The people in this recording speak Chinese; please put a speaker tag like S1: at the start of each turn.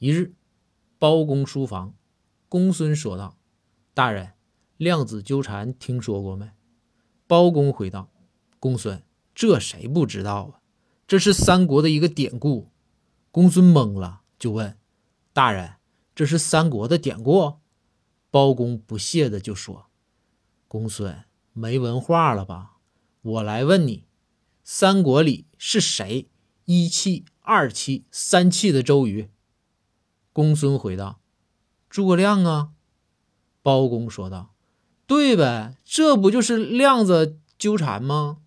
S1: 一日，包公书房，公孙说道：“大人，量子纠缠听说过没？”包公回道：“公孙，这谁不知道啊？这是三国的一个典故。”公孙懵了，就问：“大人，这是三国的典故？”包公不屑的就说：“公孙，没文化了吧？我来问你，三国里是谁一气、二气、三气的周瑜？”公孙回道：“诸葛亮啊。”包公说道：“对呗，这不就是量子纠缠吗？”